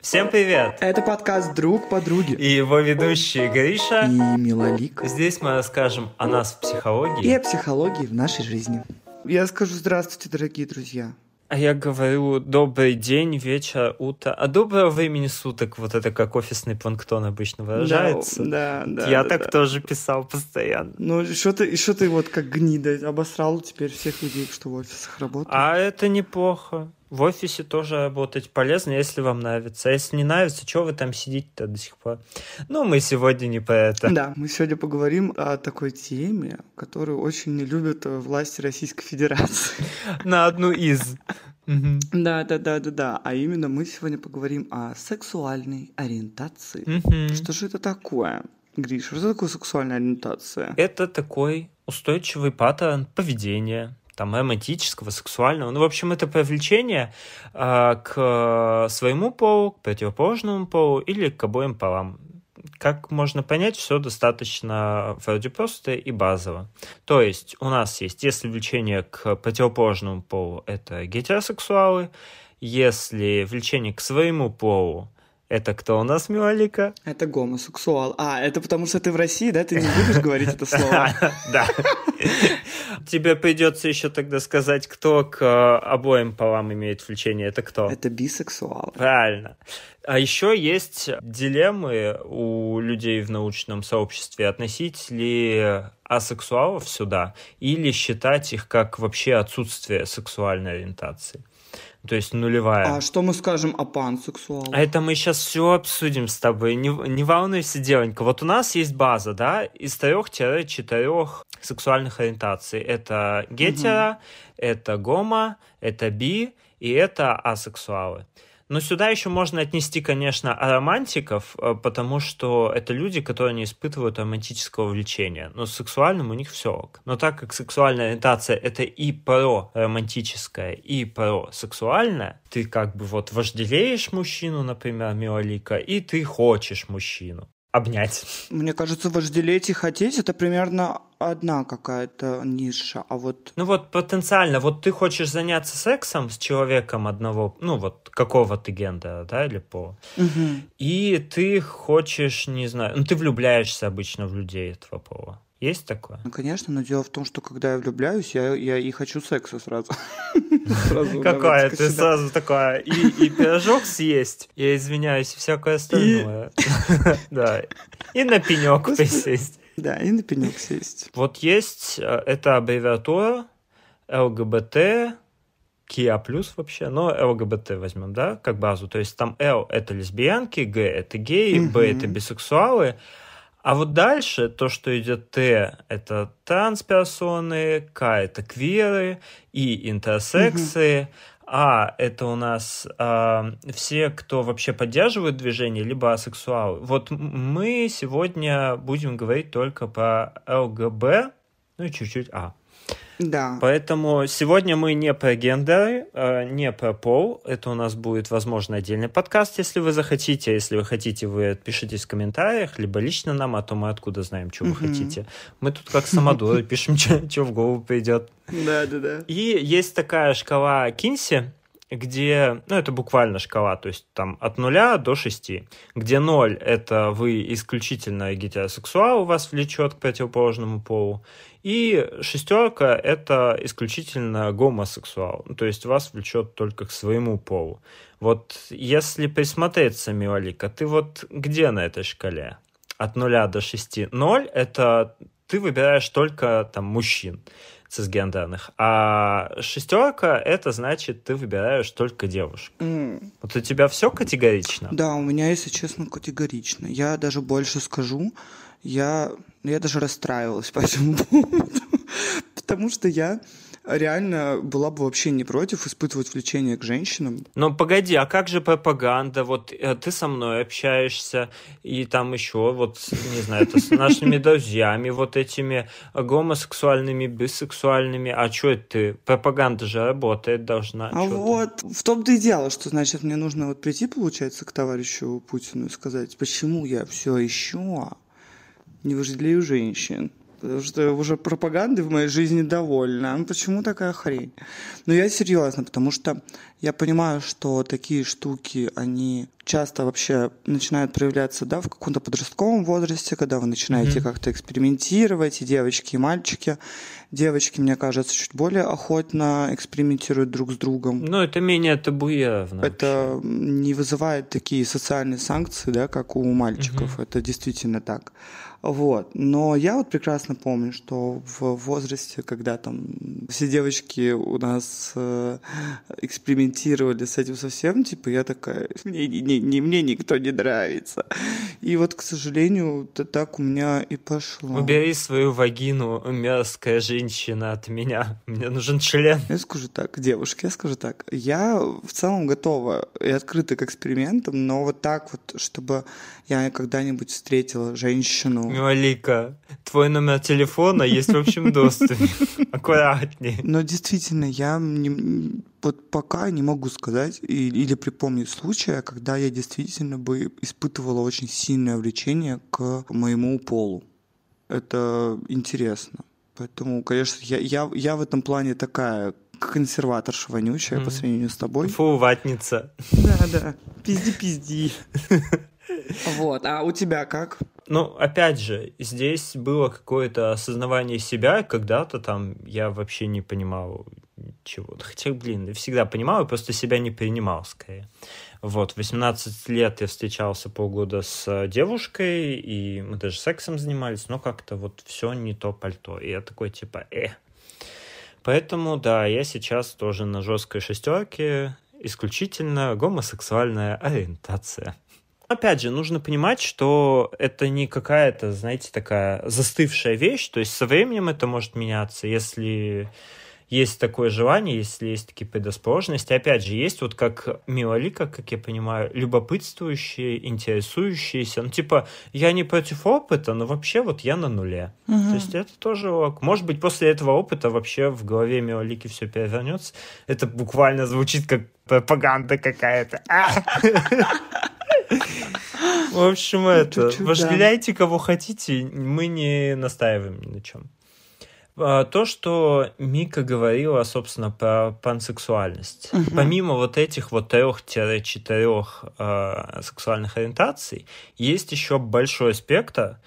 Всем привет! Это подкаст «Друг подруги». И его ведущие Гриша и Милолик. Здесь мы расскажем о нас в психологии. И о психологии в нашей жизни. Я скажу здравствуйте, дорогие друзья. А я говорю добрый день, вечер, утро. А доброго времени суток, вот это как офисный планктон обычно выражается. Да, да. Я да, так да. тоже писал постоянно. Ну, что ты, что ты вот как гнида обосрал теперь всех людей, что в офисах работают? А это неплохо. В офисе тоже работать полезно, если вам нравится. А если не нравится, что вы там сидите-то до сих пор? Ну, мы сегодня не про это. Да, мы сегодня поговорим о такой теме, которую очень не любят власти Российской Федерации. На одну из. Да, да, да, да, да. А именно мы сегодня поговорим о сексуальной ориентации. Что же это такое? Гриш, что такое сексуальная ориентация? Это такой устойчивый паттерн поведения, там, романтического, сексуального. Ну, в общем, это привлечение э, к своему полу, к противоположному полу или к обоим полам. Как можно понять, все достаточно вроде просто и базово. То есть у нас есть, если влечение к противоположному полу, это гетеросексуалы, если влечение к своему полу, это кто у нас, Милалика? Это гомосексуал. А, это потому что ты в России, да? Ты не будешь говорить это слово? Да. Тебе придется еще тогда сказать, кто к обоим полам имеет влечение. Это кто? Это бисексуал. Правильно. А еще есть дилеммы у людей в научном сообществе относить ли асексуалов сюда или считать их как вообще отсутствие сексуальной ориентации то есть нулевая. А что мы скажем о пансексуалах? А это мы сейчас все обсудим с тобой. Не, не волнуйся, девонька. Вот у нас есть база, да, из трех-четырех сексуальных ориентаций. Это гетера, угу. это гомо, это би и это асексуалы. Но сюда еще можно отнести, конечно, романтиков, потому что это люди, которые не испытывают романтического влечения. Но с сексуальным у них все ок. Но так как сексуальная ориентация это и про романтическое, и про сексуальное, ты как бы вот вожделеешь мужчину, например, Миолика, и ты хочешь мужчину обнять. Мне кажется, вожделеть и хотеть это примерно одна какая-то ниша, а вот... Ну вот потенциально, вот ты хочешь заняться сексом с человеком одного, ну вот какого ты гендера, да, или по, угу. и ты хочешь, не знаю, ну ты влюбляешься обычно в людей этого пола. Есть такое? Ну, конечно, но дело в том, что когда я влюбляюсь, я, я и хочу секса сразу. Какая ты сразу такая, и пирожок съесть, я извиняюсь, всякое остальное. Да, и на пенек присесть. Да, и на пенек сесть. Вот есть, это аббревиатура ЛГБТ, Киа плюс вообще, но ЛГБТ возьмем, да, как базу. То есть там Л это лесбиянки, Г это геи, Б это бисексуалы, а вот дальше то, что идет Т, это трансперсоны, К это квиры, И интерсексы, а это у нас э, все, кто вообще поддерживает движение, либо асексуалы. Вот мы сегодня будем говорить только по ЛГБ, ну и чуть-чуть А. Да. Поэтому сегодня мы не про гендеры, не про пол. Это у нас будет, возможно, отдельный подкаст, если вы захотите. Если вы хотите, вы отпишитесь в комментариях, либо лично нам, а то мы откуда знаем, что вы хотите. Мы тут как самодуры пишем, что в голову придет. Да, да, да. И есть такая шкала Кинси, где, ну, это буквально шкала, то есть там от нуля до шести, где ноль – это вы исключительно гетеросексуал, вас влечет к противоположному полу, и шестерка – это исключительно гомосексуал, то есть вас влечет только к своему полу. Вот если присмотреться, Милалика, ты вот где на этой шкале? От нуля до шести. Ноль – это ты выбираешь только там мужчин цисгендерных. А шестерка это значит, ты выбираешь только девушек. Mm. Вот у тебя все категорично? Да, у меня, если честно, категорично. Я даже больше скажу, я, я даже расстраивалась по этому поводу, потому что я реально была бы вообще не против испытывать влечение к женщинам. Но погоди, а как же пропаганда? Вот ты со мной общаешься, и там еще, вот, не знаю, это с нашими друзьями, вот этими гомосексуальными, бисексуальными. А что это ты? Пропаганда же работает должна. А вот, в том-то и дело, что, значит, мне нужно вот прийти, получается, к товарищу Путину и сказать, почему я все еще не вожделею женщин потому что уже пропаганды в моей жизни довольно. Ну, почему такая хрень? Но я серьезно, потому что я понимаю, что такие штуки, они часто вообще начинает проявляться, да, в каком-то подростковом возрасте, когда вы начинаете mm-hmm. как-то экспериментировать, и девочки, и мальчики. Девочки, мне кажется, чуть более охотно экспериментируют друг с другом. Ну, это менее табуевно. Это вообще. не вызывает такие социальные санкции, да, как у мальчиков. Mm-hmm. Это действительно так. Вот. Но я вот прекрасно помню, что в возрасте, когда там все девочки у нас э, экспериментировали с этим совсем, типа я такая, мне, не, не, мне никто не нравится. И вот, к сожалению, это так у меня и пошло. Убери свою вагину, мерзкая женщина, от меня. Мне нужен член. Я скажу так, девушки, я скажу так. Я в целом готова и открыта к экспериментам, но вот так вот, чтобы я когда-нибудь встретила женщину, Малика, твой номер телефона есть в общем доступе. Аккуратнее. Но действительно, я не, вот пока не могу сказать или припомнить случая, когда я действительно бы испытывала очень сильное влечение к моему полу. Это интересно. Поэтому, конечно, я, я, я в этом плане такая консерваторша вонючая mm. по сравнению с тобой. Фу, ватница. Да, да. Пизди-пизди. Вот. А у тебя как? Ну, опять же, здесь было какое-то осознавание себя, когда-то там я вообще не понимал чего. Хотя, блин, я всегда понимал, я просто себя не принимал, скорее. Вот, 18 лет я встречался полгода с девушкой, и мы даже сексом занимались, но как-то вот все не то пальто. И я такой, типа, э. Поэтому, да, я сейчас тоже на жесткой шестерке, исключительно гомосексуальная ориентация. Опять же, нужно понимать, что это не какая-то, знаете, такая застывшая вещь, то есть со временем это может меняться, если есть такое желание, если есть такие предрасположенности. Опять же, есть вот как Милолика, как я понимаю, любопытствующие, интересующиеся. Ну, типа, я не против опыта, но вообще вот я на нуле. Угу. То есть это тоже ок. Может быть, после этого опыта вообще в голове Милолики все перевернется. Это буквально звучит как пропаганда какая-то. В общем, это, вожделяйте кого хотите, мы не настаиваем ни на чем. А, то, что Мика говорила, собственно, про пансексуальность. Угу. Помимо вот этих вот трех-четырех э, сексуальных ориентаций, есть еще большой спектр,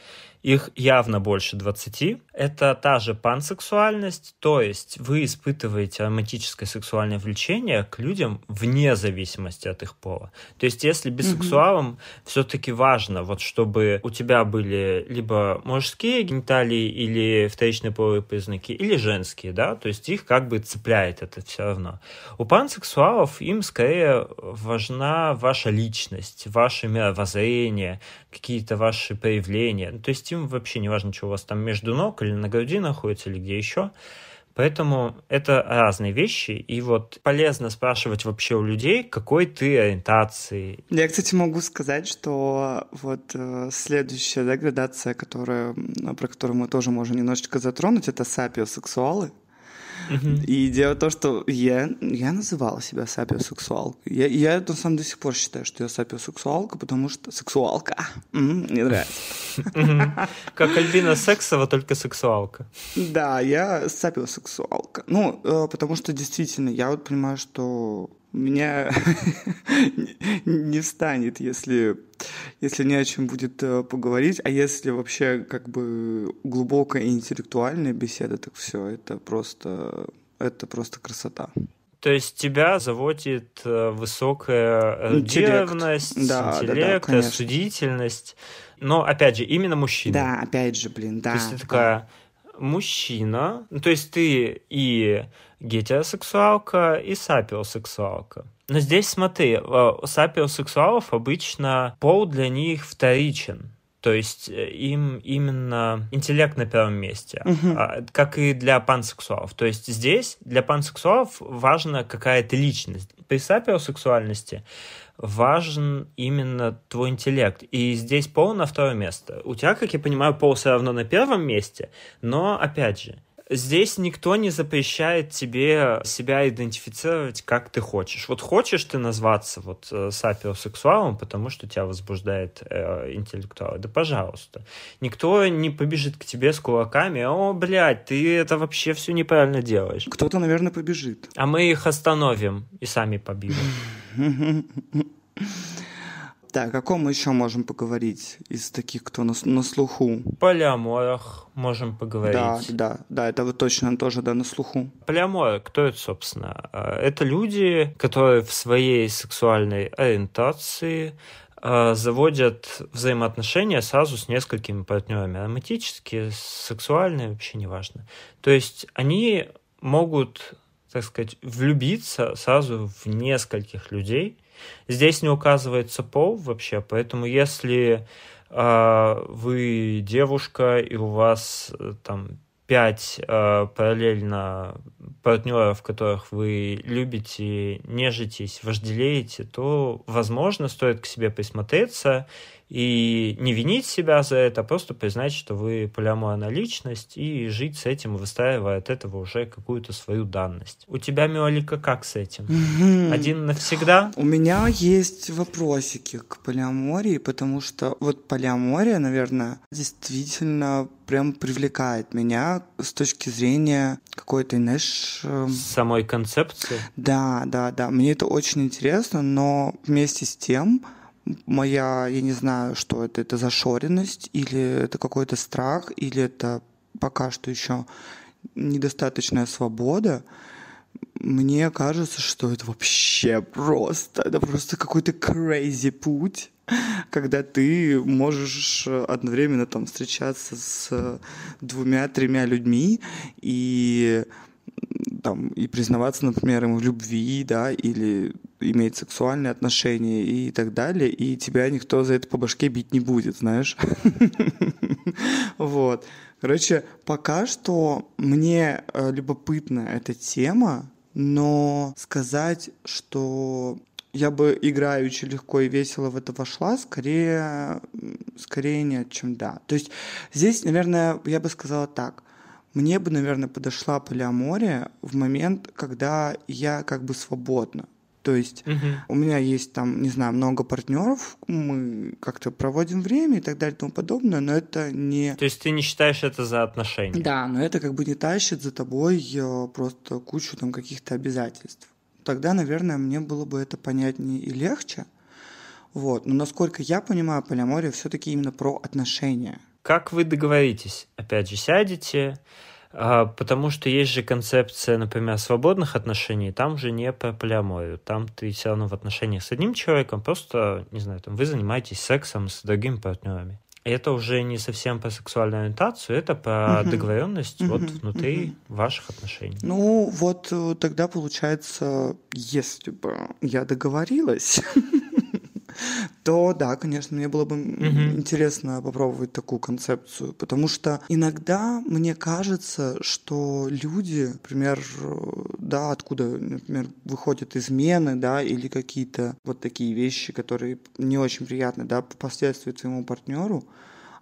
их явно больше 20. Это та же пансексуальность, то есть вы испытываете романтическое сексуальное влечение к людям вне зависимости от их пола. То есть если бисексуалам угу. все-таки важно, вот чтобы у тебя были либо мужские гениталии или вторичные половые признаки, или женские, да, то есть их как бы цепляет это все равно. У пансексуалов им скорее важна ваша личность, ваше мировоззрение, какие-то ваши проявления. То есть им вообще не важно, что у вас там между ног или на груди находится, или где еще. Поэтому это разные вещи, и вот полезно спрашивать вообще у людей, какой ты ориентации. Я, кстати, могу сказать, что вот э, следующая да, градация, которая, про которую мы тоже можем немножечко затронуть, это сапиосексуалы. И дело в том, что я, я называла себя сапиосексуалкой. Я, я на самом до сих пор считаю, что я сапиосексуалка, потому что сексуалка. Мне нравится. Как Альбина Сексова, только сексуалка. Да, я сапиосексуалка. Ну, э, потому что действительно, я вот понимаю, что меня не станет, если, если не о чем будет э, поговорить, а если вообще как бы глубокая интеллектуальная беседа, так все, это просто, это просто красота. То есть тебя заводит э, высокая эрудированность, да, интеллект, да, да, рассудительность. Но, опять же, именно мужчина. Да, опять же, блин, да. То есть ты такая мужчина, ну, то есть ты и гетеросексуалка и сапиосексуалка. Но здесь смотри, у сапиосексуалов обычно пол для них вторичен. То есть э, им именно интеллект на первом месте, uh-huh. как и для пансексуалов. То есть здесь для пансексуалов важна какая-то личность. При сапиосексуальности важен именно твой интеллект. И здесь пол на второе место. У тебя, как я понимаю, пол все равно на первом месте, но, опять же, Здесь никто не запрещает тебе себя идентифицировать, как ты хочешь. Вот хочешь ты назваться вот э, сапиосексуалом, потому что тебя возбуждает э, интеллектуал, да пожалуйста. Никто не побежит к тебе с кулаками, о, блядь, ты это вообще все неправильно делаешь. Кто-то, наверное, побежит. А мы их остановим и сами побьем. Так, о ком мы еще можем поговорить из таких, кто на, на слуху? Полиаморах можем поговорить. Да, да, да, это вот точно тоже, да, на слуху. Полиаморы, кто это, собственно? А, это люди, которые в своей сексуальной ориентации а, заводят взаимоотношения сразу с несколькими партнерами. Романтические, сексуальные, вообще неважно. То есть они могут, так сказать, влюбиться сразу в нескольких людей. Здесь не указывается пол вообще, поэтому если э, вы девушка и у вас э, там пять э, параллельно партнеров, которых вы любите, нежитесь, вожделеете, то, возможно, стоит к себе присмотреться и не винить себя за это, а просто признать, что вы полиаморная личность и жить с этим, выстраивая от этого уже какую-то свою данность. У тебя, Миолика, как с этим? Один навсегда? У меня есть вопросики к полиамории, потому что вот полиамория, наверное, действительно прям привлекает меня с точки зрения какой-то, знаешь... Эм, Самой концепции? Да, да, да. Мне это очень интересно, но вместе с тем моя, я не знаю, что это, это зашоренность, или это какой-то страх, или это пока что еще недостаточная свобода, мне кажется, что это вообще просто, это просто какой-то crazy путь, когда ты можешь одновременно там встречаться с двумя-тремя людьми и там, и признаваться, например, ему в любви, да, или иметь сексуальные отношения и так далее, и тебя никто за это по башке бить не будет, знаешь. Вот. Короче, пока что мне э, любопытна эта тема, но сказать, что я бы играючи легко и весело в это вошла, скорее, скорее нет, чем да. То есть здесь, наверное, я бы сказала так. Мне бы, наверное, подошла полиамория в момент, когда я как бы свободна. То есть угу. у меня есть там, не знаю, много партнеров, мы как-то проводим время и так далее и тому подобное, но это не... То есть ты не считаешь это за отношения? Да, но это как бы не тащит за тобой э, просто кучу там каких-то обязательств. Тогда, наверное, мне было бы это понятнее и легче. Вот. Но насколько я понимаю, полиамория все-таки именно про отношения. Как вы договоритесь? Опять же, сядете, потому что есть же концепция, например, свободных отношений, там же не про полиаморию. Там ты все равно в отношениях с одним человеком, просто, не знаю, там вы занимаетесь сексом с другими партнерами. И это уже не совсем про сексуальную ориентацию, это про угу. договоренность угу. вот внутри угу. ваших отношений. Ну, вот э, тогда получается, если бы я договорилась, то да, конечно, мне было бы угу. интересно попробовать такую концепцию, потому что иногда мне кажется, что люди, например, да, откуда, например, выходят измены, да, или какие-то вот такие вещи, которые не очень приятны, да, последствия твоему партнеру,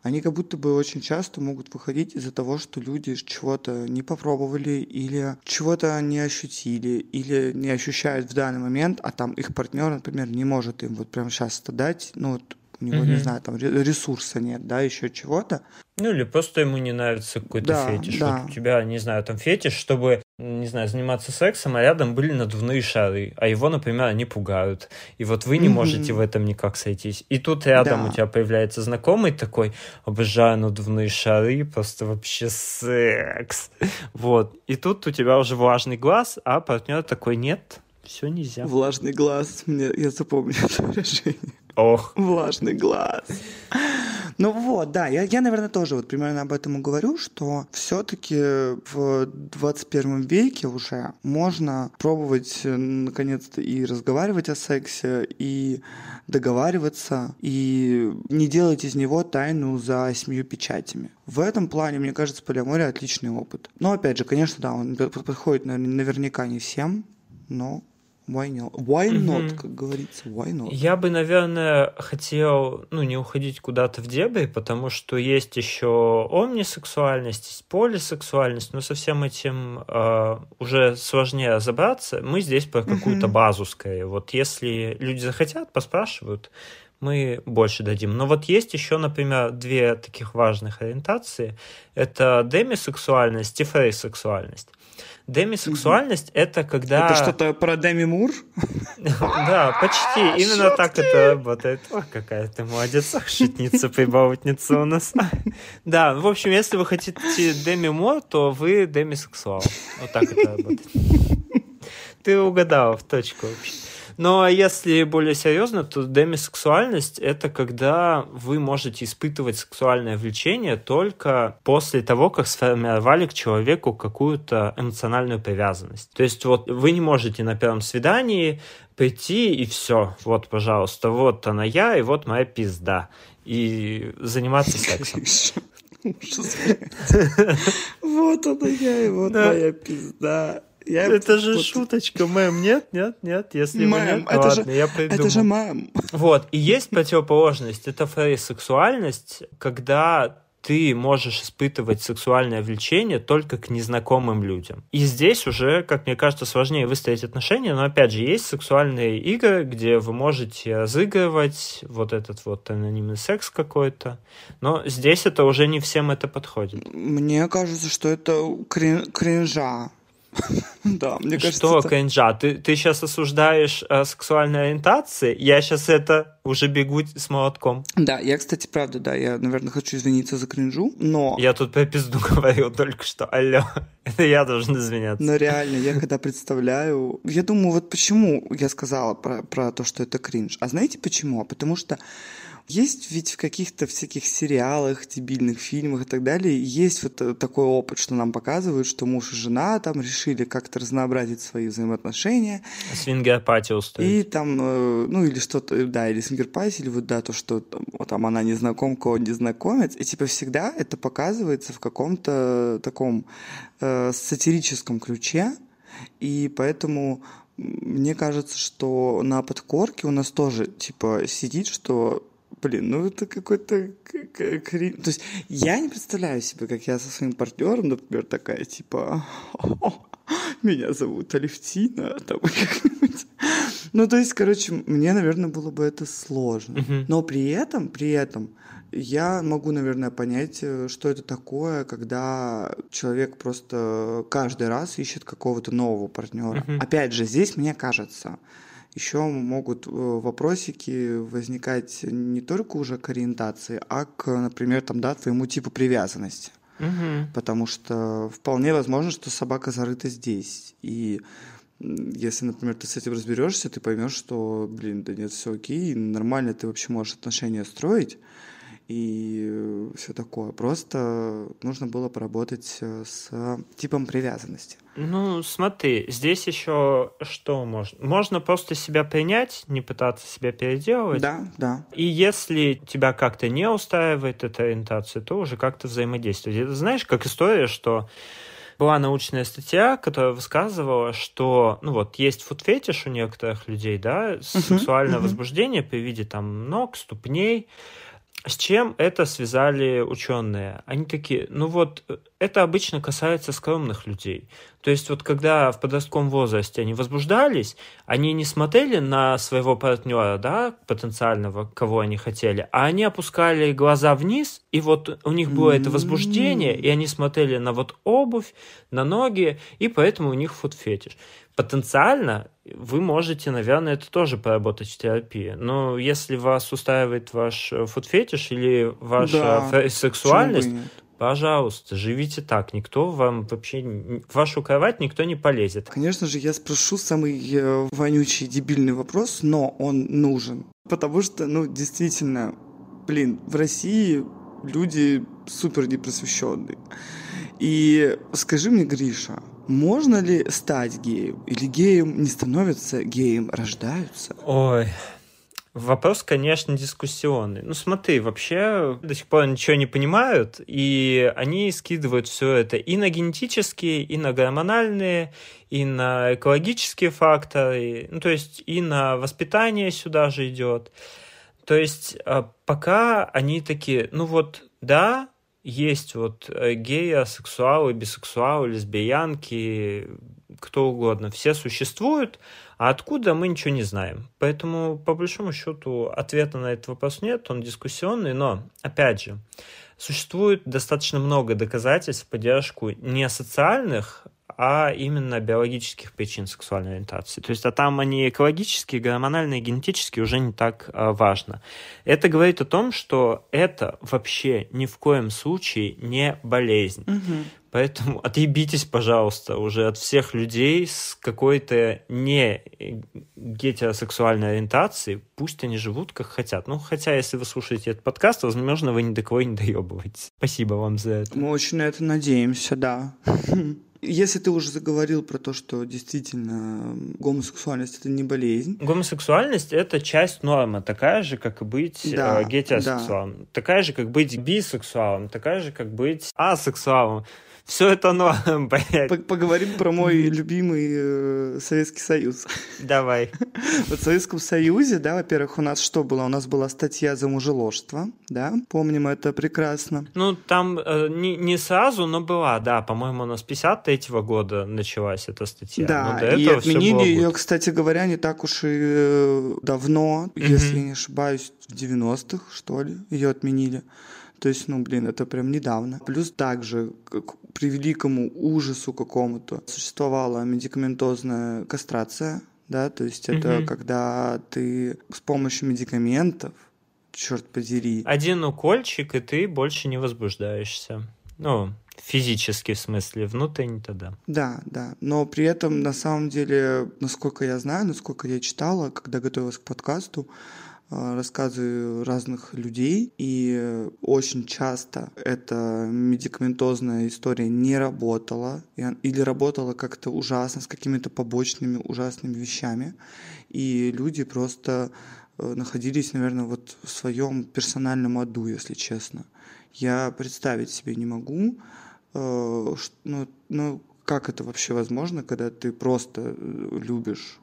они как будто бы очень часто могут выходить из-за того, что люди чего-то не попробовали или чего-то не ощутили или не ощущают в данный момент, а там их партнер, например, не может им вот прямо сейчас это дать, ну вот у него, угу. не знаю, там ресурса нет, да, еще чего-то. Ну или просто ему не нравится какой-то да, фетиш. Да. Вот у тебя, не знаю, там фетиш, чтобы, не знаю, заниматься сексом, а рядом были надувные шары, а его, например, они пугают. И вот вы не mm-hmm. можете в этом никак сойтись. И тут рядом да. у тебя появляется знакомый такой, обожаю надувные шары, просто вообще секс. Вот. И тут у тебя уже влажный глаз, а партнер такой, нет, все нельзя. Влажный глаз, мне я запомню это выражение. Ох. Влажный глаз. Ну вот, да, я, я, наверное, тоже вот примерно об этом и говорю, что все-таки в 21 веке уже можно пробовать э, наконец-то и разговаривать о сексе, и договариваться, и не делать из него тайну за семью печатями. В этом плане, мне кажется, полиамория отличный опыт. Но опять же, конечно, да, он подходит наверняка не всем, но Why not? Why not, mm-hmm. как говорится, why not? Я бы, наверное, хотел, ну, не уходить куда-то в дебри, потому что есть еще омнисексуальность, есть полисексуальность, но со всем этим э, уже сложнее разобраться. Мы здесь про какую-то mm-hmm. базу скорее. Вот если люди захотят, поспрашивают, мы больше дадим. Но вот есть еще, например, две таких важных ориентации. Это демисексуальность и фрейсексуальность. Демисексуальность угу. это когда... Это что-то про Деми Мур? Да, почти. Именно так это работает. О, какая ты молодец. Шутница, прибаутница у нас. Да, в общем, если вы хотите Деми Мур, то вы демисексуал. Вот так это работает. Ты угадал в точку вообще. Но если более серьезно, то демисексуальность — это когда вы можете испытывать сексуальное влечение только после того, как сформировали к человеку какую-то эмоциональную привязанность. То есть вот вы не можете на первом свидании прийти и все, вот, пожалуйста, вот она я, и вот моя пизда. И заниматься сексом. Вот она я, и вот моя пизда. Я это же вот... шуточка, мэм. Нет, нет, нет. Если мэм, нет, это ладно, же, я придумал. Это же мэм. Вот. И есть противоположность. Это фрейсексуальность, когда ты можешь испытывать сексуальное влечение только к незнакомым людям. И здесь уже, как мне кажется, сложнее выстроить отношения, но опять же есть сексуальные игры, где вы можете разыгрывать вот этот вот анонимный секс какой-то, но здесь это уже не всем это подходит. Мне кажется, что это крин кринжа Да, мне кажется... Что, это... Кенджа, ты, ты сейчас осуждаешь э, сексуальные ориентации? Я сейчас это уже бегу с молотком. Да, я, кстати, правда, да, я, наверное, хочу извиниться за кринжу, но... Я тут про пизду говорил только что, алло, это я должен извиняться. Но реально, я когда представляю... Я думаю, вот почему я сказала про, про то, что это кринж. А знаете почему? Потому что есть ведь в каких-то всяких сериалах, дебильных фильмах и так далее, есть вот э, такой опыт, что нам показывают, что муж и жена там решили как-то разнообразить свои взаимоотношения. Swinger party устроить. И там, э, ну или что-то, да, или swinger party, или вот да, то, что там, вот, там она незнакомка, он незнакомец. И типа всегда это показывается в каком-то таком э, сатирическом ключе, и поэтому мне кажется, что на подкорке у нас тоже, типа, сидит, что блин, ну это какой-то крин. То есть я не представляю себе, как я со своим партнером, например, такая, типа, меня зовут Алевтина, там как-нибудь. Ну, то есть, короче, мне, наверное, было бы это сложно. Но при этом, при этом, я могу, наверное, понять, э, что это такое, когда человек просто каждый раз ищет какого-то нового партнера. Опять же, здесь мне кажется, еще могут э, вопросики возникать не только уже к ориентации, а к, например, там, да, твоему типу привязанности. Угу. Потому что вполне возможно, что собака зарыта здесь. И если, например, ты с этим разберешься, ты поймешь, что, блин, да нет, все окей, нормально ты вообще можешь отношения строить и э, все такое. Просто нужно было поработать э, с типом привязанности. Ну, смотри, здесь еще что можно? Можно просто себя принять, не пытаться себя переделывать. Да, да. И если тебя как-то не устраивает эта ориентация, то уже как-то взаимодействовать. Это знаешь, как история, что была научная статья, которая высказывала, что, ну вот, есть фуд-фетиш у некоторых людей, да, сексуальное uh-huh. возбуждение при виде там ног, ступней, с чем это связали ученые? Они такие, ну вот, это обычно касается скромных людей. То есть вот когда в подростковом возрасте они возбуждались, они не смотрели на своего партнера, да, потенциального, кого они хотели, а они опускали глаза вниз, и вот у них было это возбуждение, и они смотрели на вот обувь, на ноги, и поэтому у них фуд-фетиш потенциально вы можете, наверное, это тоже поработать в терапии. Но если вас устраивает ваш э, фуд-фетиш или ваша да, сексуальность, пожалуйста, живите так. Никто вам вообще... В вашу кровать никто не полезет. Конечно же, я спрошу самый э, вонючий, дебильный вопрос, но он нужен. Потому что, ну, действительно, блин, в России люди супер непросвещенные. И скажи мне, Гриша, можно ли стать геем? Или геем не становятся, геем рождаются? Ой, Вопрос, конечно, дискуссионный. Ну, смотри, вообще до сих пор ничего не понимают, и они скидывают все это и на генетические, и на гормональные, и на экологические факторы, ну, то есть и на воспитание сюда же идет. То есть а, пока они такие, ну вот, да, есть вот э, геи, сексуалы, бисексуалы, лесбиянки, кто угодно, все существуют, а откуда мы ничего не знаем. Поэтому, по большому счету, ответа на этот вопрос нет, он дискуссионный, но, опять же, существует достаточно много доказательств в поддержку не социальных а именно биологических причин сексуальной ориентации. То есть, а там они экологические, гормональные, генетические уже не так а, важно. Это говорит о том, что это вообще ни в коем случае не болезнь. Мгм. Поэтому отъебитесь, пожалуйста, уже от всех людей с какой-то не гетеросексуальной ориентацией. Пусть они живут как хотят. Ну, хотя, если вы слушаете этот подкаст, возможно, вы ни до кого не доебываетесь. Спасибо вам за это. Мы очень на это надеемся, да. Если ты уже заговорил про то, что действительно гомосексуальность это не болезнь, Гомосексуальность — это часть нормы, такая же, как и быть Да, э, гетеросексуалом. Такая же, как быть бисексуалом, такая же, как быть асексуалом. Все это норм, блядь. Поговорим про мой любимый э, Советский Союз. Давай. Вот в Советском Союзе, да, во-первых, у нас что было? У нас была статья за мужеложство, да, помним это прекрасно. Ну, там э, не, не сразу, но была, да, по-моему, у нас 53-го года началась эта статья. Да, Но до и отменили ее, кстати говоря, не так уж и э, давно, если я не ошибаюсь, в 90-х, что ли, ее отменили. То есть, ну, блин, это прям недавно. Плюс также, к к превеликому ужасу какому-то, существовала медикаментозная кастрация, да, то есть это Мгм. когда ты с помощью медикаментов, черт подери, Один укольчик, и ты больше не возбуждаешься. Ну, физически, в смысле, внутренне-то да. Да, да. Но при этом, на самом деле, насколько я знаю, насколько я читала, когда готовилась к подкасту, рассказы разных людей, и э, очень часто эта медикаментозная история не работала, или работала как-то ужасно, с какими-то побочными ужасными вещами, и люди просто э, находились, наверное, вот в своем персональном аду, если честно. Я представить себе не могу, э, ну, ну, как это вообще возможно, когда ты просто э, любишь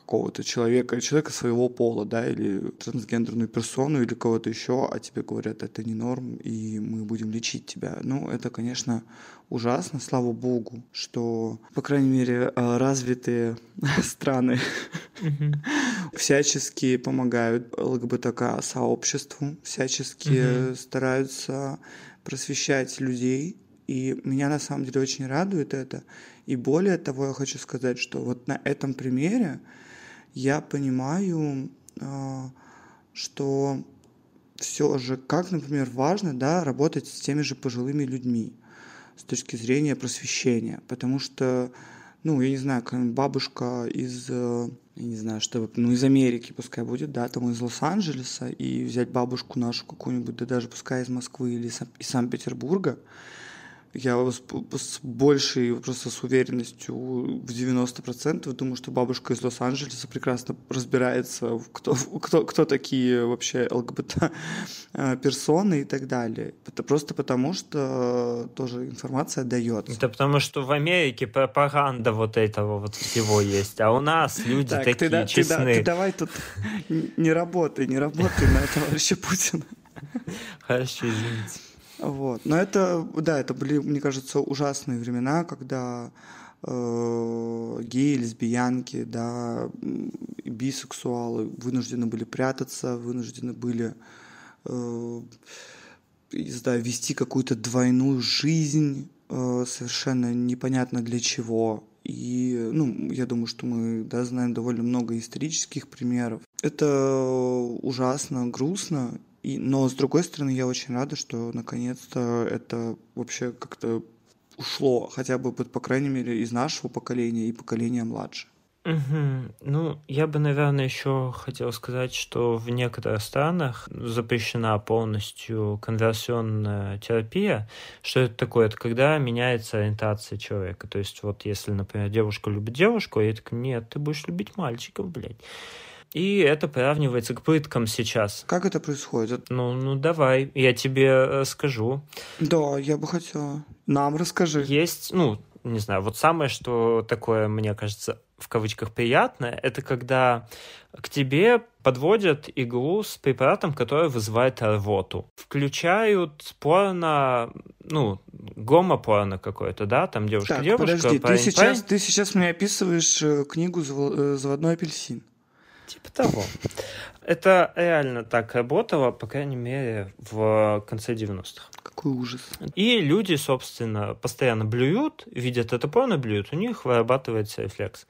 какого-то человека, человека своего пола, да, или трансгендерную персону, или кого-то еще, а тебе говорят, это не норм, и мы будем лечить тебя. Ну, это, конечно, ужасно, слава богу, что, по крайней мере, э, развитые страны всячески помогают ЛГБТК-сообществу, всячески Мгм. стараются просвещать людей. И меня на самом деле очень радует это. И более того, я хочу сказать, что вот на этом примере я понимаю, а, что все же, как, например, важно да, работать с теми же пожилыми людьми с точки зрения просвещения. Потому что, ну, я не знаю, бабушка из, э, я не знаю, что, ну, из Америки пускай будет, да, там из Лос-Анджелеса, и взять бабушку нашу какую-нибудь, да даже пускай из Москвы или Сан- из Санкт-Петербурга, я с, с большей, просто с уверенностью в 90% думаю, что бабушка из Лос-Анджелеса прекрасно разбирается, кто, кто, кто такие вообще ЛГБТ-персоны и так далее. Это просто потому, что тоже информация дается. Это потому, что в Америке пропаганда вот этого вот всего есть, а у нас люди Так, такие ты, да- ты, да- честные. ты давай тут не работай, не работай на товарища Путина. Хорошо, извините. Вот. Но это, да, это были, мне кажется, ужасные времена, когда э, геи, лесбиянки, да, бисексуалы вынуждены были прятаться, вынуждены были э, знаю, вести какую-то двойную жизнь, э, совершенно непонятно для чего. И, ну, я думаю, что мы, да, знаем довольно много исторических примеров. Это ужасно, грустно, и, но, с другой стороны, я очень рада, что, наконец-то, это вообще как-то ушло, хотя бы, по крайней мере, из нашего поколения и поколения младше. Мгм. Ну, я бы, наверное, еще хотел сказать, что в некоторых странах запрещена полностью конверсионная терапия. Что это такое? Это когда меняется ориентация человека. То есть вот если, например, девушка любит девушку, и так, нет, ты будешь любить мальчиков, блядь. И это приравнивается к пыткам сейчас. Как это происходит? Ну, ну давай, я тебе э, скажу. Да, я бы хотела. Нам расскажи. Есть, ну, не знаю, вот самое, что такое, мне кажется, в кавычках приятное, это когда к тебе подводят иглу с препаратом, который вызывает рвоту. Включают порно, ну, гомопорно какое-то, да, там Так, девушка-девушка, подожди, ты парень- сейчас, парень. ты сейчас мне описываешь э, книгу «Зав- э, «Заводной апельсин». Типа того. Это реально так работало, по крайней мере, в конце 90-х. Какой ужас. И люди, собственно, постоянно блюют, видят это порно, блюют, у них вырабатывается рефлекс.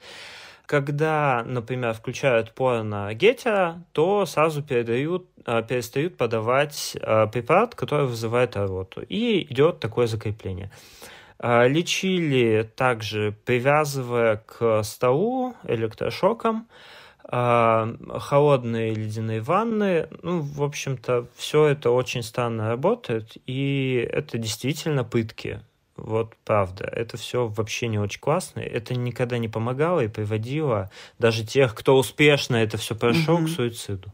Когда, например, включают порно гетера, то сразу передают, э, перестают подавать э, препарат, который вызывает рвоту. И идет такое закрепление. Э, лечили также, привязывая к столу электрошоком, холодные ледяные ванны. Ну, в общем-то, все это очень странно работает, и это действительно пытки. Вот правда, это все вообще не очень классно. Это никогда не помогало и приводило даже тех, кто успешно это все прошел, угу. к суициду.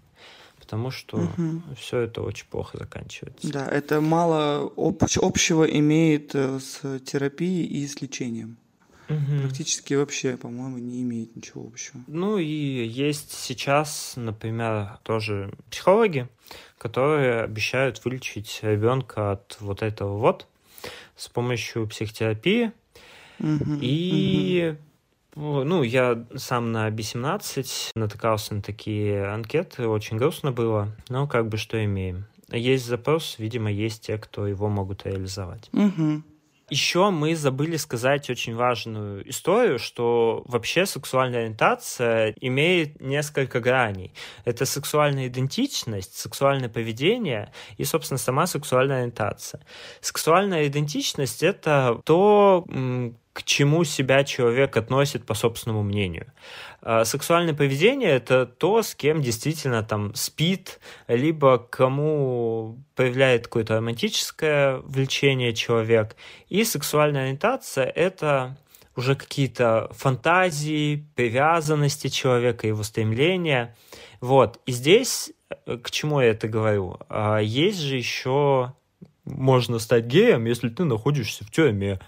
Потому что угу. все это очень плохо заканчивается. Да, это мало общего имеет э, с терапией и с лечением. Угу. Практически вообще, по-моему, не имеет ничего общего. Ну и есть сейчас, например, тоже психологи, которые обещают вылечить ребенка от вот этого вот с помощью психотерапии. Mm-hmm. И mm-hmm. ну, я сам на B17 натыкался на такие анкеты, очень грустно было, но как бы что имеем. Есть запрос, видимо, есть те, кто его могут реализовать. Mm-hmm. Еще мы забыли сказать очень важную историю, что вообще сексуальная ориентация имеет несколько граней. Это сексуальная идентичность, сексуальное поведение и, собственно, сама сексуальная ориентация. Сексуальная идентичность — это то, к чему себя человек относит по собственному мнению. А сексуальное поведение — это то, с кем действительно там спит, либо кому проявляет какое-то романтическое влечение человек. И сексуальная ориентация — это уже какие-то фантазии, привязанности человека, его стремления. Вот. И здесь, э, к чему я это говорю? А, есть же еще можно стать геем, если ты находишься в тюрьме.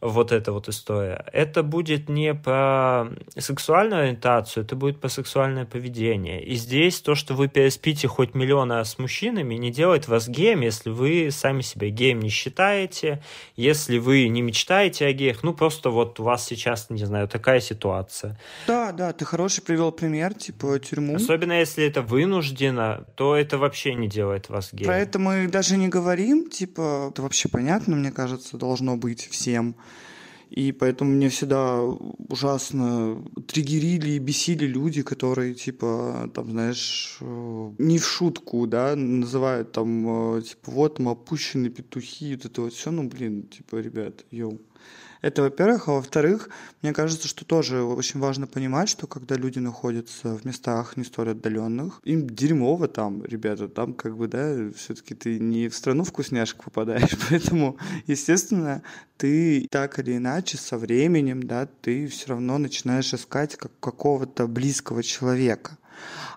Вот эта вот история. Это будет не по сексуальную ориентацию, это будет по сексуальное поведение. И здесь то, что вы переспите хоть миллион раз с мужчинами, не делает вас геем, если вы сами себя геем не считаете, если вы не мечтаете о геях. Ну, просто вот у вас сейчас, не знаю, такая ситуация. Да, да, ты хороший привел пример, типа тюрьму. Особенно если это вынуждено, то это вообще не делает вас геем. Про это мы даже не говорим, типа типа, это вообще понятно, мне кажется, должно быть всем. И поэтому мне всегда ужасно триггерили и бесили люди, которые, типа, там, знаешь, э, не в шутку, да, называют там, э, типа, вот там опущенные петухи, вот это вот все, ну, блин, типа, ребят, йоу. Это, во-первых. А во-вторых, мне кажется, что тоже очень важно понимать, что когда люди находятся в местах не столь отдаленных, им дерьмово там, ребята, там как бы, да, все-таки ты не в страну вкусняшек попадаешь, поэтому, естественно, ты так или иначе со временем, да, ты все равно начинаешь искать как какого-то близкого человека.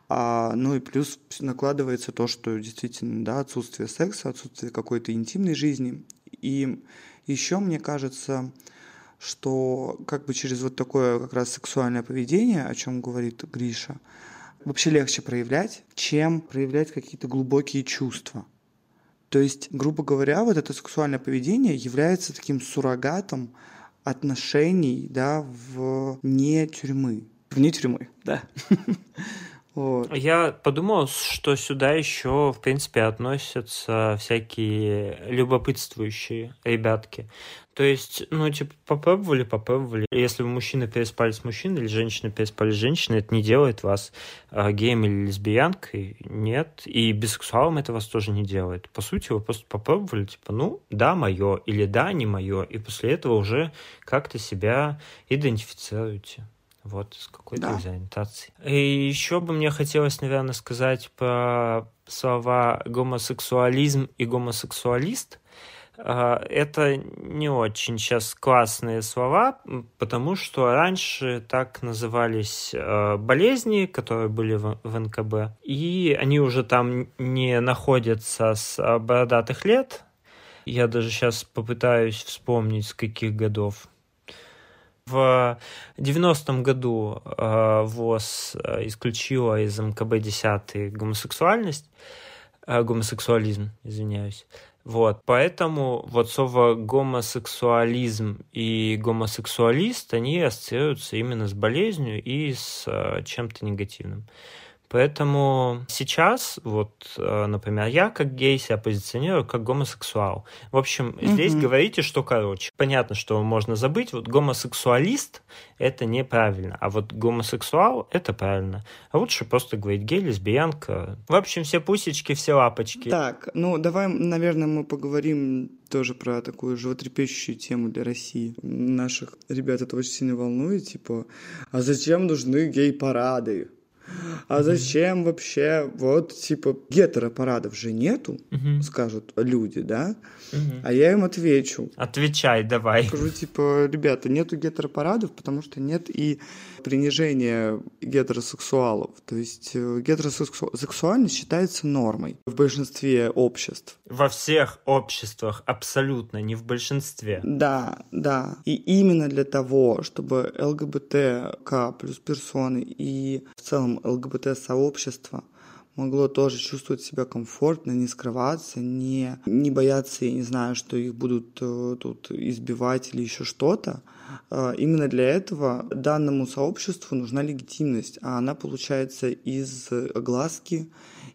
А, ну и плюс накладывается то, что действительно, да, отсутствие секса, отсутствие какой-то интимной жизни. И еще, мне кажется, что как бы через вот такое как раз сексуальное поведение, о чем говорит Гриша, вообще легче проявлять, чем проявлять какие-то глубокие чувства. То есть, грубо говоря, вот это сексуальное поведение является таким суррогатом отношений, да, в не тюрьмы. Вне тюрьмы, да. Вот. Я подумал, что сюда еще, в принципе, относятся всякие любопытствующие ребятки. То есть, ну, типа, попробовали, попробовали. Если вы мужчина переспали с мужчиной или женщина переспали с женщиной, это не делает вас э, геем или лесбиянкой. Нет. И бисексуалом это вас тоже не делает. По сути, вы просто попробовали, типа, ну, да, мое, или да, не мое. И после этого уже как-то себя идентифицируете. Вот, с какой-то да. ориентацией. И еще бы мне хотелось, наверное, сказать про слова гомосексуализм и гомосексуалист. А, это не очень сейчас классные слова, потому что раньше так назывались а, болезни, которые были в НКБ, и они уже там не находятся с бородатых лет. Я даже сейчас попытаюсь вспомнить, с каких годов. В 90-м году э, ВОЗ э, исключила из МКБ-10 гомосексуальность, э, гомосексуализм, извиняюсь. Вот, поэтому вот слово гомосексуализм и гомосексуалист, они ассоциируются именно с болезнью и с чем-то негативным. Поэтому сейчас, вот, э, например, я как гей себя позиционирую как гомосексуал. В общем, здесь угу. говорите, что короче. Понятно, что можно забыть. Вот гомосексуалист — это неправильно, а вот гомосексуал — это правильно. А лучше просто говорить гей, лесбиянка. В общем, все пусечки, все лапочки. Так, ну давай, наверное, мы поговорим тоже про такую животрепещущую тему для России. Наших ребят это очень сильно волнует, типа, а зачем нужны гей-парады? А зачем вообще, вот, типа, гетеропарадов же нету, скажут люди, да? А я им отвечу. Отвечай, давай. Скажу, типа, ребята, нету гетеропарадов, потому что нет и принижения гетеросексуалов. То есть э, гетеросексуальность считается нормой в большинстве обществ. Во всех обществах абсолютно, не в большинстве. Да, да. И именно для того, чтобы ЛГБТК плюс персоны и в целом ЛГБТ-сообщество могло тоже чувствовать себя комфортно, не скрываться, не, не бояться, я не знаю, что их будут э, тут избивать или еще что-то. Э, именно для этого данному сообществу нужна легитимность, а она получается из огласки,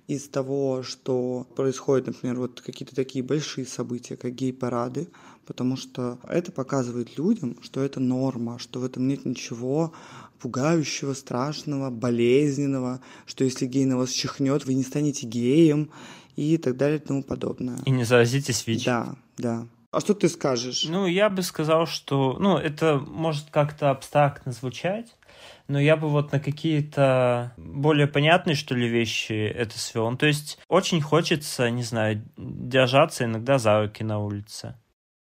из того, что происходит, например, вот какие-то такие большие события, как гей-парады, потому что это показывает людям, что это норма, что в этом нет ничего пугающего, страшного, болезненного, что если гей на вас чихнет, вы не станете геем и так далее и тому подобное. И не заразитесь ВИЧ. Да, да. А что ты скажешь? Ну, я бы сказал, что, ну, это может как-то абстрактно звучать, но я бы вот на какие-то более понятные, что ли, вещи это свел. Ну, то есть очень хочется, не знаю, держаться иногда за руки на улице.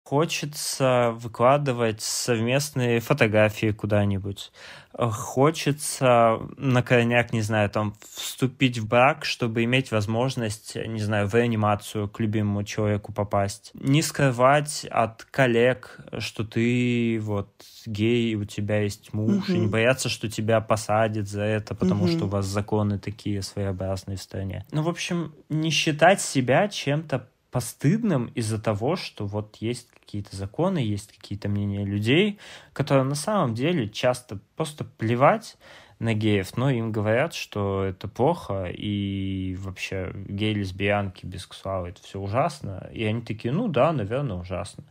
Хочется выкладывать совместные фотографии куда-нибудь. Хочется на крайняк, не знаю, там, вступить в брак, чтобы иметь возможность, не знаю, в реанимацию к любимому человеку попасть. Не скрывать от коллег, что ты вот гей, у тебя есть муж, угу. и не бояться, что тебя посадят за это, потому угу. что у вас законы такие своеобразные в стране. Ну, в общем, не считать себя чем-то постыдным из-за того, что вот есть какие-то законы, есть какие-то мнения людей, которые на самом деле часто просто плевать на геев, но им говорят, что это плохо, и вообще гей, лесбиянки, бисексуалы, это все ужасно. И они такие, ну да, наверное, ужасно.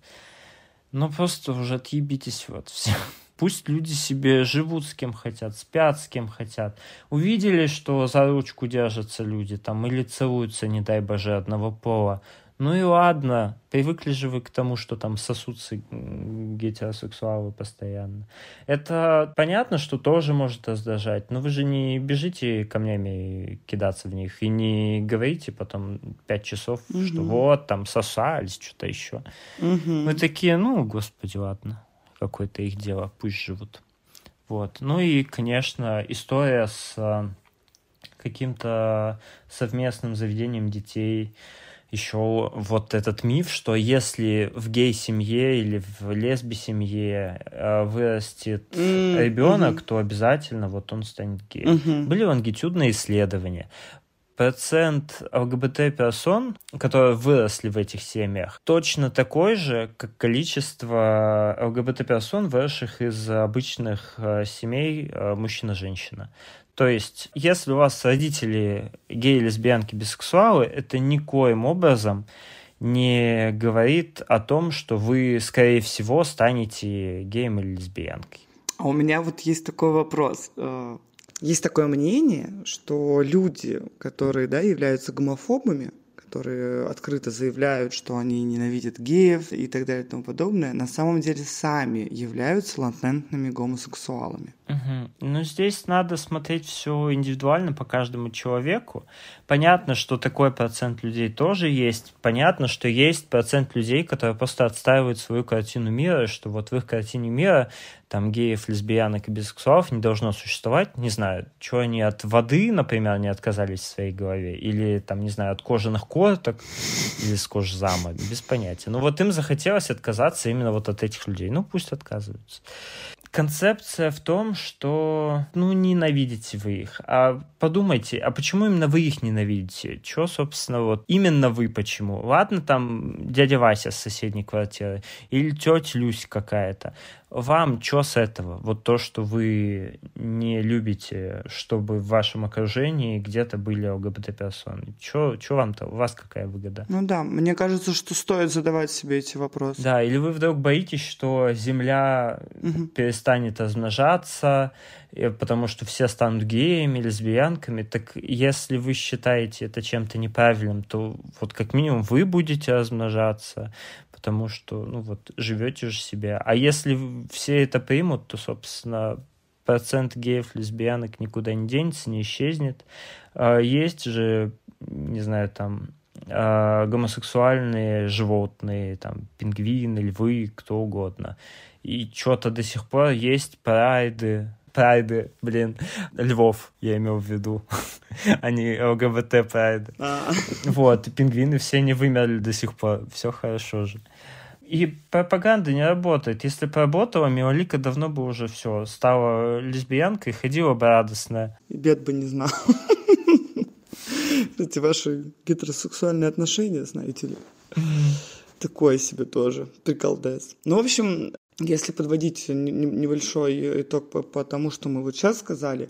Но просто уже отъебитесь вот все. Пусть люди себе живут с кем хотят, спят с кем хотят. Увидели, что за ручку держатся люди там или целуются, не дай боже, одного пола. Ну и ладно, привыкли же вы к тому, что там сосутся гетеросексуалы постоянно. Это понятно, что тоже может раздражать, но вы же не бежите камнями кидаться в них и не говорите потом пять часов, угу. что вот там сосались, что-то еще. Угу. Вы такие, ну, господи, ладно, какое-то их дело, пусть живут. Вот. Ну и, конечно, история с а, каким-то совместным заведением детей, еще вот этот миф, что если в гей-семье или в лесби-семье э, вырастет mm-hmm. ребенок, то обязательно вот он станет геем. Mm-hmm. Были лонгитюдные исследования. Процент ЛГБТ-персон, которые выросли в этих семьях, точно такой же, как количество ЛГБТ-персон, выросших из обычных э, семей э, мужчина-женщина. То есть, если у вас родители геи, лесбиянки, бисексуалы, это никоим образом не говорит о том, что вы, скорее всего, станете геем или лесбиянкой. А у меня вот есть такой вопрос. Э, есть такое мнение, что люди, которые да, являются гомофобами, которые открыто заявляют, что они ненавидят геев и так далее и тому подобное, на самом деле сами являются латентными гомосексуалами. Угу. Ну, здесь надо смотреть все индивидуально по каждому человеку. Понятно, что такой процент людей тоже есть. Понятно, что есть процент людей, которые просто отстаивают свою картину мира, что вот в их картине мира там геев, лесбиянок и бисексуалов не должно существовать. Не знаю, что они от воды, например, не отказались в своей голове, или там, не знаю, от кожаных курток, или с кожзама, без понятия. Но вот им захотелось отказаться именно вот от этих людей. Ну, пусть отказываются концепция в том, что, ну, ненавидите вы их. А подумайте, а почему именно вы их ненавидите? Чего, собственно, вот именно вы почему? Ладно, там дядя Вася с соседней квартиры или тетя Люсь какая-то. Вам что с этого? Вот то, что вы не любите, чтобы в вашем окружении где-то были ЛГБТ-персоны. Что вам-то? У вас какая выгода? Ну да, мне кажется, что стоит задавать себе эти вопросы. Да, или вы вдруг боитесь, что Земля угу. перестанет размножаться, потому что все станут геями, лесбиянками, так если вы считаете это чем-то неправильным, то вот как минимум вы будете размножаться, потому что, ну вот, живете же себе. А если все это примут, то, собственно, процент геев, лесбиянок никуда не денется, не исчезнет. А есть же, не знаю, там, а, гомосексуальные животные, там, пингвины, львы, кто угодно. И что-то до сих пор есть прайды, прайды, блин, львов, я имел в виду, а не ЛГБТ прайды. А. Вот, пингвины все не вымерли до сих пор, все хорошо же. И пропаганда не работает. Если бы работала, Милолика давно бы уже все, стала лесбиянкой и ходила бы радостная. И бед бы не знал. Эти ваши гетеросексуальные отношения, знаете ли. Такое себе тоже. Приколдес. Ну, в общем, если подводить небольшой итог по, по тому, что мы вот сейчас сказали,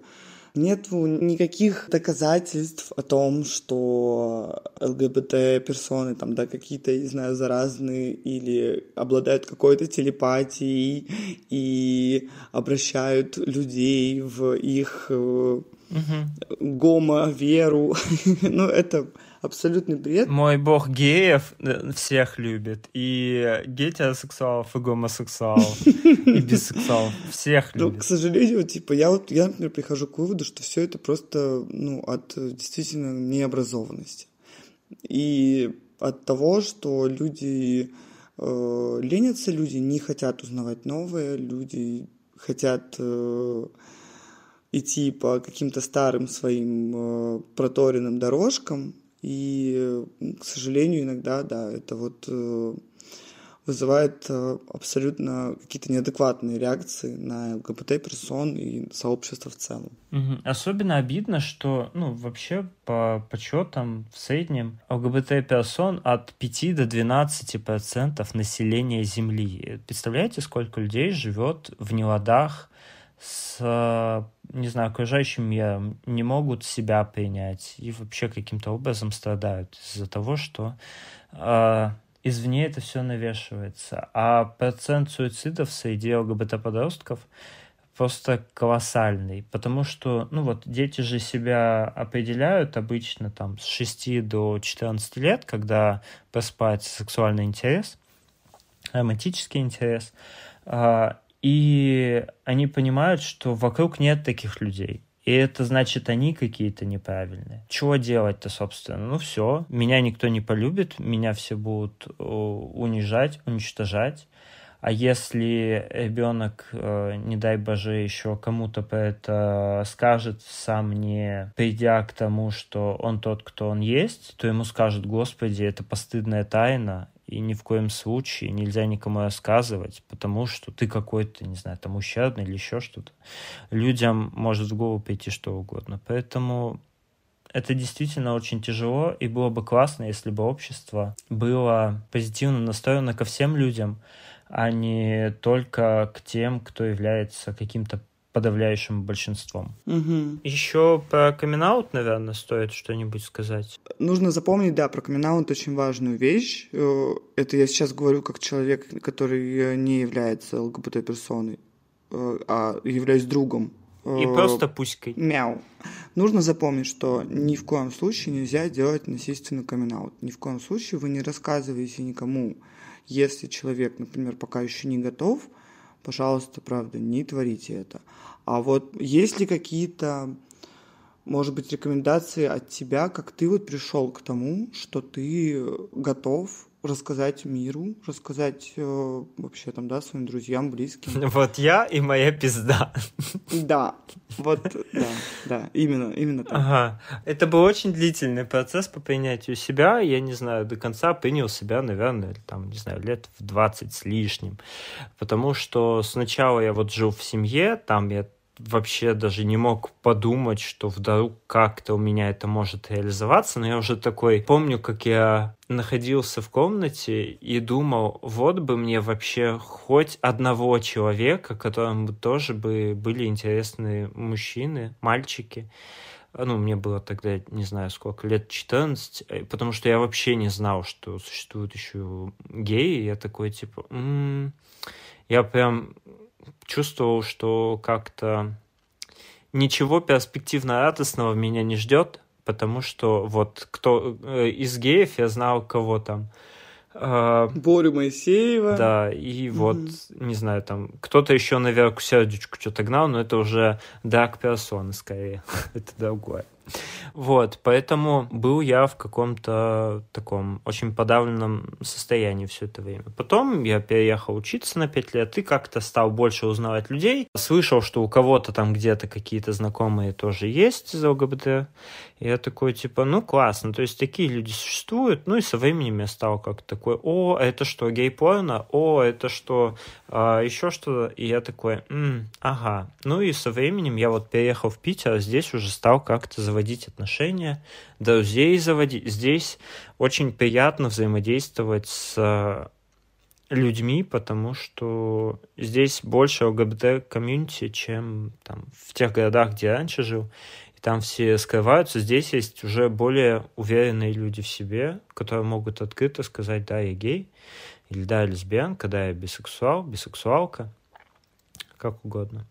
нет никаких доказательств о том, что ЛГБТ-персоны там, да, какие-то, не знаю, заразные или обладают какой-то телепатией и обращают людей в их угу. гомо-веру. ну, это абсолютный бред. Мой бог геев э, всех любит. И гетеросексуалов, и гомосексуалов, и бисексуалов. Всех любит. Ну, к сожалению, типа, я вот, я, например, прихожу к выводу, что все это просто, ну, от э, действительно необразованности. И от того, что люди э, ленятся, люди не хотят узнавать новое, люди хотят э, идти по каким-то старым своим э, проторенным дорожкам, и, к сожалению, иногда, да, это вот э, вызывает э, абсолютно какие-то неадекватные реакции на ЛГБТ-персон и сообщество в целом. Угу. Особенно обидно, что, ну, вообще по подсчетам в среднем ЛГБТ-персон от 5 до 12 процентов населения Земли. Представляете, сколько людей живет в неладах с, не знаю, окружающим миром, не могут себя принять и вообще каким-то образом страдают из-за того, что э, извне это все навешивается. А процент суицидов среди ЛГБТ-подростков просто колоссальный, потому что, ну вот, дети же себя определяют обычно там с 6 до 14 лет, когда просыпается сексуальный интерес, романтический интерес, а, и они понимают, что вокруг нет таких людей. И это значит, они какие-то неправильные. Чего делать-то, собственно? Ну все, меня никто не полюбит, меня все будут э, унижать, уничтожать. А если ребенок, э, не дай боже, еще кому-то про это скажет, сам не придя к тому, что он тот, кто он есть, то ему скажут, Господи, это постыдная тайна, и ни в коем случае нельзя никому рассказывать, потому что ты какой-то, не знаю, там ущербный или еще что-то. Людям может в голову прийти что угодно. Поэтому это действительно очень тяжело, и было бы классно, если бы общество было позитивно настроено ко всем людям, а не только к тем, кто является каким-то подавляющим большинством. Угу. Еще про камин наверное, стоит что-нибудь сказать. Нужно запомнить, да, про камин очень важную вещь. Э, это я сейчас говорю как человек, который не является ЛГБТ-персоной, э, а являюсь другом. И э, просто пуськой. Мяу. Нужно запомнить, что ни в коем случае нельзя делать насильственный камин -аут. Ни в коем случае вы не рассказываете никому, если человек, например, пока еще не готов, пожалуйста, правда, не творите это. А вот есть ли какие-то, может быть, рекомендации от тебя, как ты вот пришел к тому, что ты готов рассказать миру, рассказать э, вообще там, да, своим друзьям, близким. Вот я и моя пизда. Да, вот, да, да, именно, именно так. Ага. Это был очень длительный процесс по принятию себя. Я не знаю, до конца принял себя, наверное, там, не знаю, лет в 20 с лишним. Потому что сначала я вот жил в семье, там я вообще даже не мог подумать, что вдруг как-то у меня это может реализоваться, но я уже такой помню, как я находился в комнате и думал, вот бы мне вообще хоть одного человека, которому тоже бы были интересны мужчины, мальчики. Ну, мне было тогда, не знаю сколько, лет 14, э, потому что я вообще не знал, что существуют еще геи. Я такой, типа, м-м-м. я прям чувствовал, что как-то ничего перспективно радостного меня не ждет, потому что вот кто э, из геев я знал кого там. Э, Борю Моисеева. Да, и вот, mm-hmm. не знаю, там кто-то еще наверх сердечку что-то гнал, но это уже дарк персоны скорее. это другое. Вот, поэтому был я в каком-то таком очень подавленном состоянии все это время. Потом я переехал учиться на 5 лет и как-то стал больше узнавать людей. Слышал, что у кого-то там где-то какие-то знакомые тоже есть из ЛГБТ. И я такой, типа, ну классно, то есть такие люди существуют. Ну и со временем я стал как такой, о, это что, гей-порно? О, это что, а, еще что-то? И я такой, М, ага. Ну и со временем я вот переехал в Питер, а здесь уже стал как-то заводить отношения, друзей заводить. Здесь очень приятно взаимодействовать с людьми, потому что здесь больше ЛГБТ-комьюнити, чем там, в тех городах, где я раньше жил. Там все скрываются. Здесь есть уже более уверенные люди в себе, которые могут открыто сказать, да, я гей, или да, я лесбиянка, да, я бисексуал, бисексуалка, как угодно.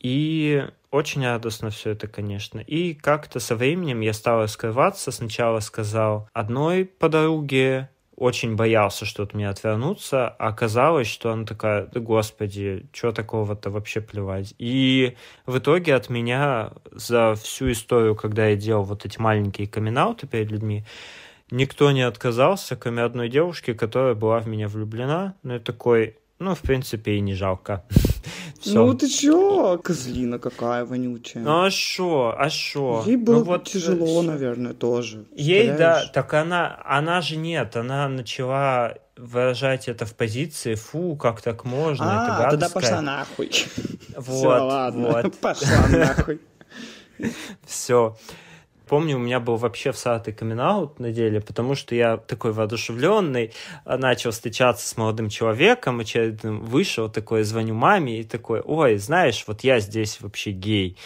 И очень радостно все это, конечно. И как-то со временем я стал раскрываться. Сначала сказал одной подруге, очень боялся, что от меня отвернуться, а оказалось, что она такая, да господи, что такого-то вообще плевать. И в итоге от меня за всю историю, когда я делал вот эти маленькие камин перед людьми, никто не отказался, кроме одной девушки, которая была в меня влюблена. Ну, я такой, ну, в принципе, и не жалко. Ну ты чё, козлина какая вонючая. Ну а шо, а шо? Ей было ну, вот тяжело, наверное, тоже. Ей, да, так она, она же нет, она начала выражать это в позиции, фу, как так можно, а, это гадское. тогда пошла нахуй. Вот, Все, ладно, вот. пошла нахуй. Все помню, у меня был вообще всатый камин на деле, потому что я такой воодушевленный, а, начал встречаться с молодым человеком, очередным вышел, такой, звоню маме и такой, ой, знаешь, вот я здесь вообще гей.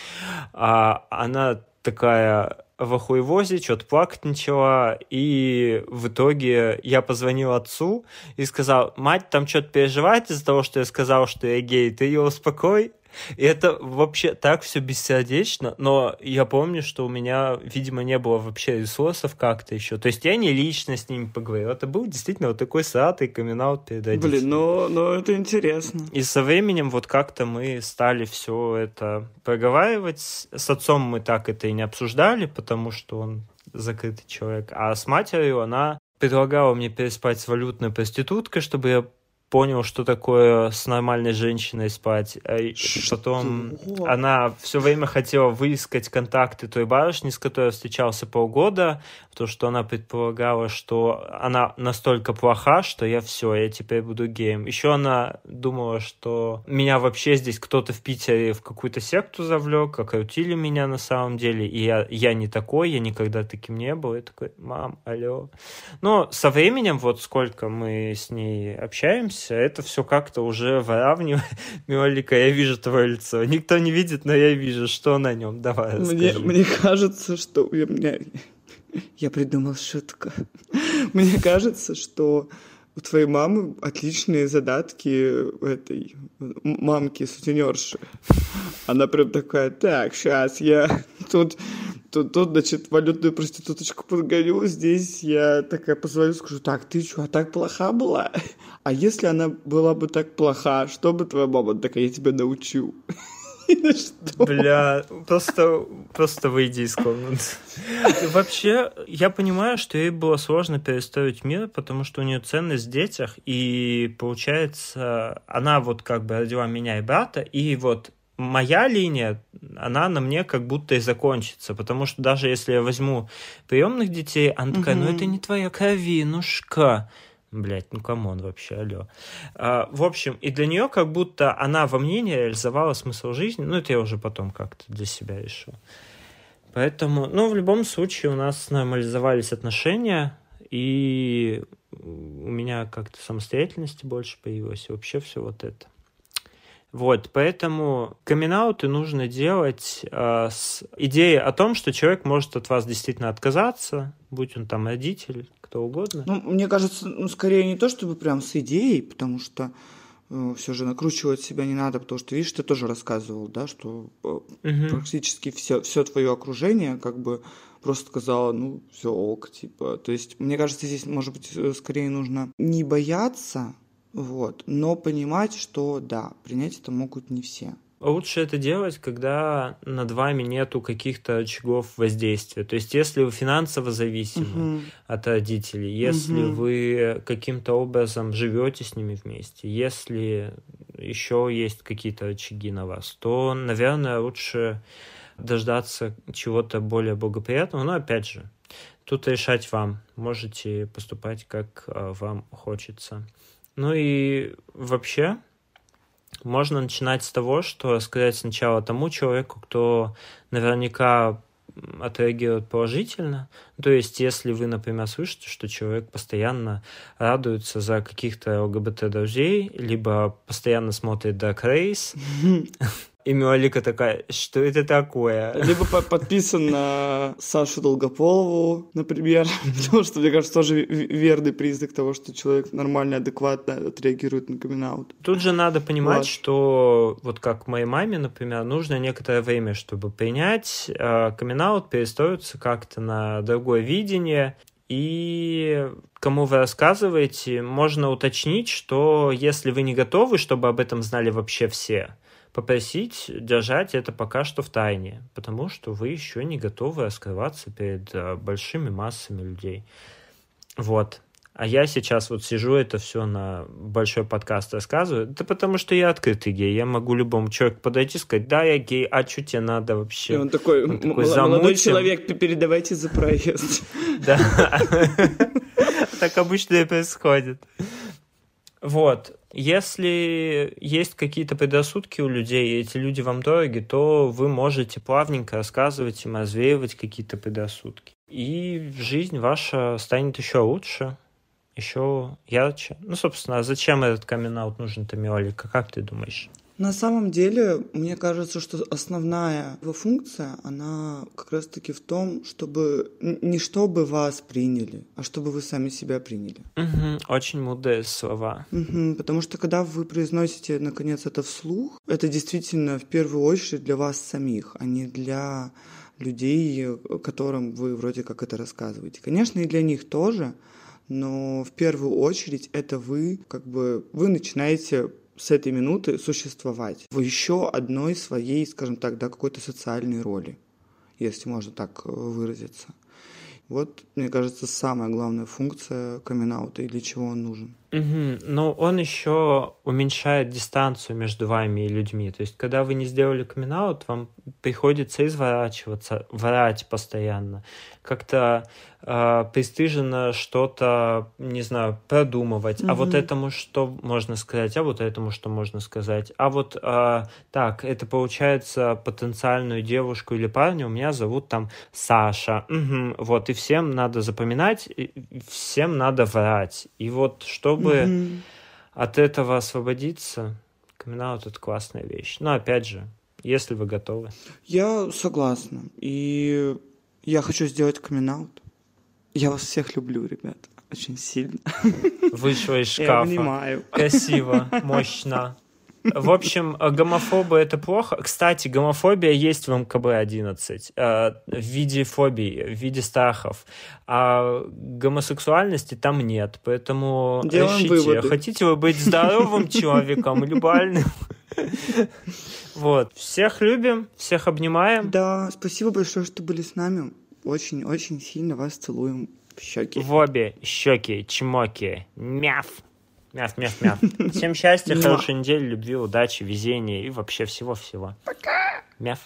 А она такая в охуевозе, что-то плакать начала, и в итоге я позвонил отцу и сказал, мать там что-то переживает из-за того, что я сказал, что я гей, ты ее успокой. И это вообще так все бессердечно, но я помню, что у меня, видимо, не было вообще ресурсов как-то еще. То есть я не лично с ними поговорил. Это был действительно вот такой сратый камин перед. Блин, ну, ну это интересно. И со временем вот как-то мы стали все это проговаривать. С отцом мы так это и не обсуждали, потому что он закрытый человек. А с матерью она предлагала мне переспать с валютной проституткой, чтобы я понял, что такое с нормальной женщиной спать. А потом что? она все время хотела выискать контакты той барышни, с которой встречался полгода, потому что она предполагала, что она настолько плоха, что я все, я теперь буду геем. Еще она думала, что меня вообще здесь кто-то в Питере в какую-то секту завлек, окрутили меня на самом деле, и я, я не такой, я никогда таким не был. Я такой, мам, алло. Но со временем, вот сколько мы с ней общаемся, это все как-то уже выравнивает. Милолика, я вижу твое лицо. Никто не видит, но я вижу, что на нем. Давай, мне, мне кажется, что... Я, меня... я придумал шутку. мне кажется, что у твоей мамы отличные задатки этой мамки сутенерши. Она прям такая, так, сейчас я тут тут, тут, значит, валютную проституточку подгоню, здесь я такая позвоню, скажу, так, ты что, а так плоха была? А если она была бы так плоха, что бы твоя мама такая, я тебя научу? Бля, просто, просто выйди из комнаты. Вообще, я понимаю, что ей было сложно перестроить мир, потому что у нее ценность в детях, и получается, она вот как бы родила меня и брата, и вот моя линия, она на мне как будто и закончится, потому что даже если я возьму приемных детей, она такая, ну это не твоя кровинушка, Блять, ну come on вообще, алло. А, в общем, и для нее как будто она во мне не реализовала смысл жизни. Ну, это я уже потом как-то для себя решил. Поэтому, ну, в любом случае у нас нормализовались отношения, и у меня как-то самостоятельности больше появилось, и вообще все вот это. Вот, поэтому камин нужно делать э, с идеей о том, что человек может от вас действительно отказаться, будь он там родитель, кто угодно. Ну, мне кажется, ну, скорее не то, чтобы прям с идеей, потому что э, все же накручивать себя не надо, потому что, видишь, ты тоже рассказывал, да, что э, угу. практически все, все твое окружение как бы просто сказала, ну, все ок, типа. То есть, мне кажется, здесь, может быть, э, скорее нужно не бояться, вот, но понимать, что, да, принять это могут не все. Лучше это делать, когда над вами нету каких-то очагов воздействия. То есть, если вы финансово зависимы uh-huh. от родителей, если uh-huh. вы каким-то образом живете с ними вместе, если еще есть какие-то очаги на вас, то, наверное, лучше дождаться чего-то более благоприятного. Но опять же, тут решать вам. Можете поступать, как а, вам хочется. Ну и вообще, можно начинать с того, что сказать сначала тому человеку, кто наверняка отреагирует положительно. То есть, если вы, например, слышите, что человек постоянно радуется за каких-то ЛГБТ-друзей, либо постоянно смотрит Dark Race, И Милолика такая, что это такое? Либо подписан на Сашу Долгополову, например, потому что, мне кажется, тоже верный признак того, что человек нормально, адекватно отреагирует на камин -аут. Тут же надо понимать, вот. что вот как моей маме, например, нужно некоторое время, чтобы принять э, камин перестроиться как-то на другое видение, и кому вы рассказываете, можно уточнить, что если вы не готовы, чтобы об этом знали вообще все, попросить держать это пока что в тайне, потому что вы еще не готовы раскрываться перед э, большими массами людей. Вот. А я сейчас вот сижу, это все на большой подкаст рассказываю. Это потому что я открытый гей. Я могу любому человеку подойти и сказать, да, я гей, а что тебе надо вообще? И он такой, он такой молодой человек, передавайте за проезд. Да. Так обычно и происходит. Вот. Если есть какие-то предрассудки у людей, и эти люди вам дороги, то вы можете плавненько рассказывать им, развеивать какие-то предрассудки. И жизнь ваша станет еще лучше, еще ярче. Ну, собственно, а зачем этот камин нужен-то? Как ты думаешь? На самом деле, мне кажется, что основная его функция, она как раз-таки в том, чтобы не чтобы вас приняли, а чтобы вы сами себя приняли. Угу, очень мудрые слова. Угу, потому что когда вы произносите, наконец, это вслух, это действительно в первую очередь для вас самих, а не для людей, которым вы вроде как это рассказываете. Конечно, и для них тоже, но в первую очередь это вы, как бы, вы начинаете с этой минуты существовать в еще одной своей, скажем так, да, какой-то социальной роли, если можно так э, выразиться. Вот, мне кажется, самая главная функция камин и для чего он нужен. Угу. Но он еще уменьшает дистанцию между вами и людьми. То есть, когда вы не сделали камин вам приходится изворачиваться, врать постоянно. Как-то э, пристыженно что-то, не знаю, продумывать. Угу. А вот этому что можно сказать, а вот этому что можно сказать. А вот э, так, это получается потенциальную девушку или парня у меня зовут там Саша. Угу. Вот, и всем надо запоминать, всем надо врать. И вот чтобы чтобы от этого освободиться, камин это классная вещь. Но опять же, если вы готовы. Я согласна. И я хочу сделать камин Я вас всех люблю, ребят. Очень сильно. Вышла из шкафа. Я обнимаю. Красиво, мощно. В общем, гомофобы это плохо. Кстати, гомофобия есть в МКБ-11 э, в виде фобий, в виде страхов. А гомосексуальности там нет. Поэтому Делаем решите, выводы. хотите вы быть здоровым человеком или больным? Вот. Всех любим, всех обнимаем. Да, спасибо большое, что были с нами. Очень-очень сильно вас целуем в щеки. В обе щеки, чмоки. Мяв. Мяв, мяв, мяв. Всем счастья, хорошей недели, любви, удачи, везения и вообще всего-всего. Пока! Мяв.